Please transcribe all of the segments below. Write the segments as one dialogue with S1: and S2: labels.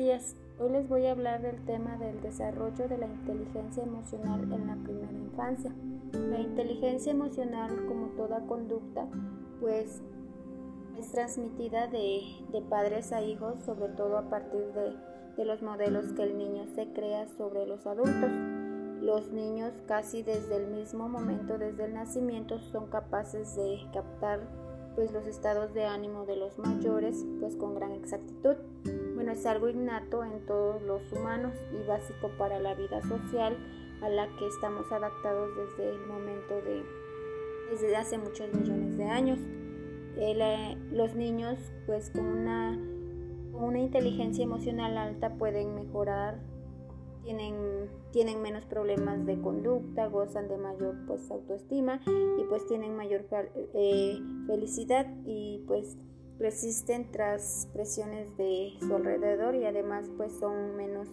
S1: días. Hoy les voy a hablar del tema del desarrollo de la inteligencia emocional en la primera infancia. La inteligencia emocional, como toda conducta, pues es transmitida de, padres a hijos, sobre todo a partir de, de los modelos que el niño se crea sobre los adultos. Los niños casi desde el mismo momento, desde el nacimiento, son capaces de captar pues los estados de ánimo de los mayores pues con gran exactitud. Bueno, es algo innato en todos los humanos y básico para la vida social a la que estamos adaptados desde el momento de desde hace muchos millones de años. Eh, los niños pues con una, con una inteligencia emocional alta pueden mejorar tienen, tienen menos problemas de conducta, gozan de mayor pues autoestima y pues tienen mayor eh, felicidad y pues resisten tras presiones de su alrededor y además pues son menos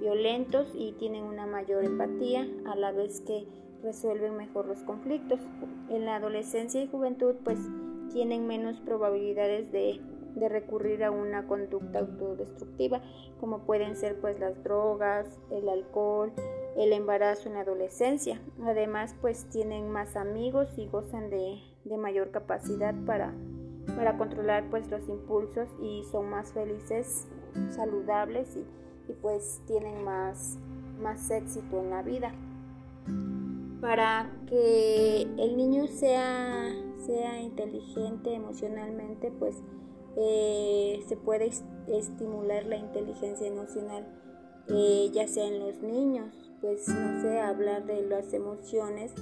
S1: violentos y tienen una mayor empatía a la vez que resuelven mejor los conflictos. En la adolescencia y juventud pues tienen menos probabilidades de de recurrir a una conducta autodestructiva, como pueden ser pues las drogas, el alcohol, el embarazo en adolescencia. Además, pues tienen más amigos y gozan de, mayor capacidad para, para controlar pues los impulsos y son más felices, saludables y, pues tienen más, más éxito en la vida. Para que el niño sea, sea inteligente emocionalmente, pues eh, se puede estimular la inteligencia emocional, eh, ya sea en los niños, pues no sé, hablar de las emociones,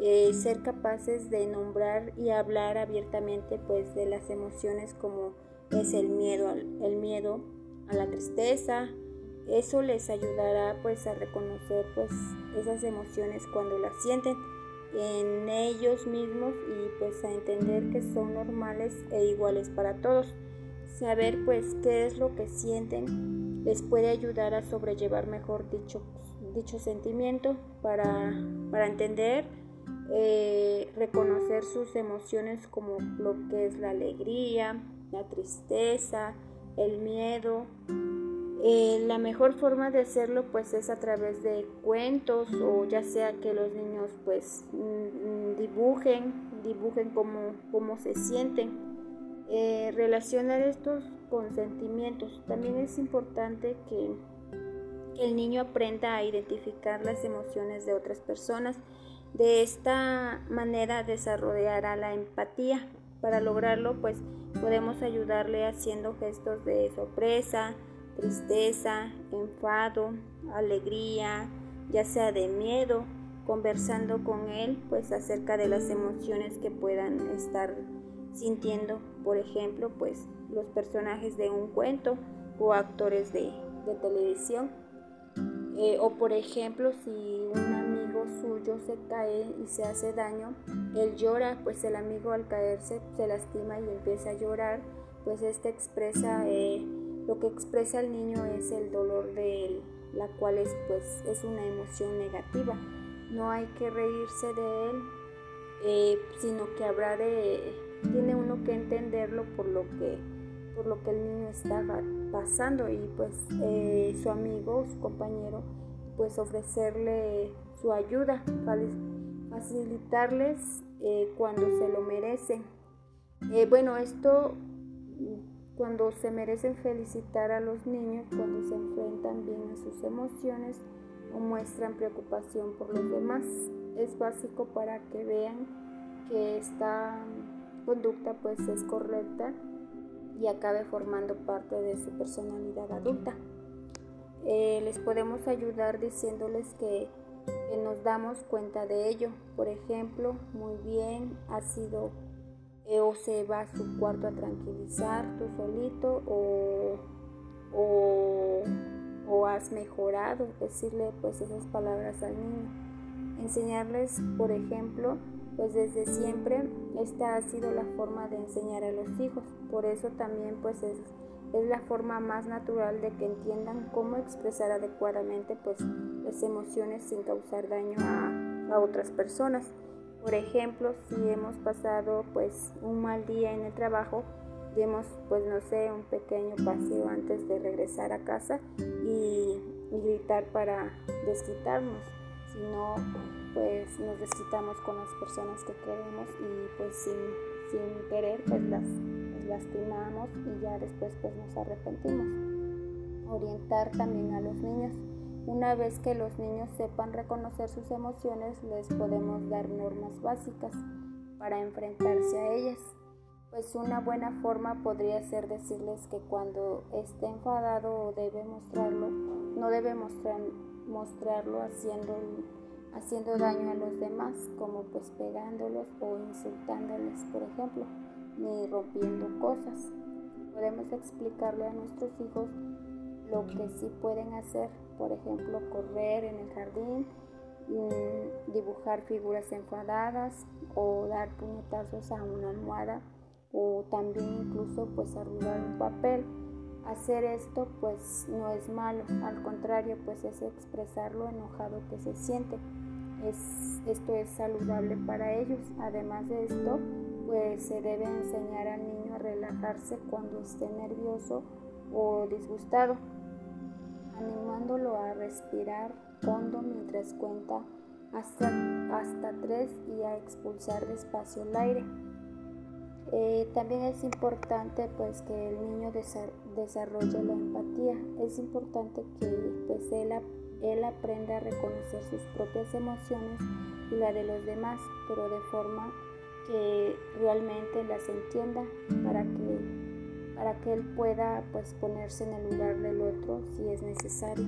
S1: eh, ser capaces de nombrar y hablar abiertamente pues de las emociones como es el miedo, el miedo a la tristeza, eso les ayudará pues a reconocer pues esas emociones cuando las sienten en ellos mismos y pues a entender que son normales e iguales para todos. Saber pues qué es lo que sienten les puede ayudar a sobrellevar mejor dicho, dicho sentimiento para, para entender, eh, reconocer sus emociones como lo que es la alegría, la tristeza, el miedo, eh, la mejor forma de hacerlo pues es a través de cuentos o ya sea que los niños pues mm, dibujen, dibujen cómo, cómo se sienten. Eh, relacionar estos con sentimientos. También es importante que el niño aprenda a identificar las emociones de otras personas. De esta manera desarrollará la empatía. Para lograrlo pues podemos ayudarle haciendo gestos de sorpresa, tristeza, enfado, alegría, ya sea de miedo, conversando con él pues acerca de las emociones que puedan estar sintiendo, por ejemplo, pues los personajes de un cuento o actores de, televisión. Eh, o por ejemplo, si un suyo se cae y se hace daño, él llora, pues el amigo al caerse se lastima y empieza a llorar, pues este expresa eh, lo que expresa el niño es el dolor de él, la cual es pues es una emoción negativa. No hay que reírse de él, eh, sino que habrá de tiene uno que entenderlo por lo que por lo que el niño está pasando y pues eh, su amigo, su compañero, pues ofrecerle su ayuda, facilitarles eh, cuando se lo merecen. bueno, esto cuando se merecen felicitar a los niños cuando se enfrentan bien a sus emociones o muestran preocupación por los demás. Es básico para que vean que esta conducta pues es correcta y acabe formando parte de su personalidad adulta. Eh, les podemos ayudar diciéndoles que, nos damos cuenta de ello. Por ejemplo, muy bien, ha sido eh, o se va a su cuarto a tranquilizar tú solito o, o, has mejorado, decirle pues esas palabras al niño. Enseñarles, por ejemplo, pues desde siempre esta ha sido la forma de enseñar a los hijos, por eso también pues es, es la forma más natural de que entiendan cómo expresar adecuadamente pues las emociones sin causar daño a, a otras personas. Por ejemplo, si hemos pasado pues un mal día en el trabajo, demos pues no sé un pequeño paseo antes de regresar a casa y, gritar para desquitarnos si no pues nos desquitamos con las personas que queremos y pues sin, querer pues las, lastimamos y ya después pues nos arrepentimos. Orientar también a los niños. Una vez que los niños sepan reconocer sus emociones les podemos dar normas básicas para enfrentarse a ellas. Pues una buena forma podría ser decirles que cuando esté enfadado debe mostrarlo, no debe mostrar, mostrarlo haciendo, haciendo daño a los demás, como pues pegándolos o insultándoles, por ejemplo, ni rompiendo cosas. Podemos explicarle a nuestros hijos lo que sí pueden hacer, por ejemplo, correr en el jardín, mm, dibujar figuras enfadadas o dar puñetazos a una almohada o también incluso pues arrugar un papel. Hacer esto pues no es malo, al contrario pues es expresar lo enojado que se siente. Es, esto es saludable para ellos. Además de esto pues se debe enseñar al niño a relajarse cuando esté nervioso o disgustado, animándolo a respirar hondo mientras cuenta hasta, hasta tres y a expulsar despacio el aire. Eh, también es importante pues que el niño desarrolle la empatía. Es importante que pues él, él aprenda a reconocer sus propias emociones y la de los demás, pero de forma que realmente las entienda para que, para que él pueda pues ponerse en el lugar del otro si es necesario.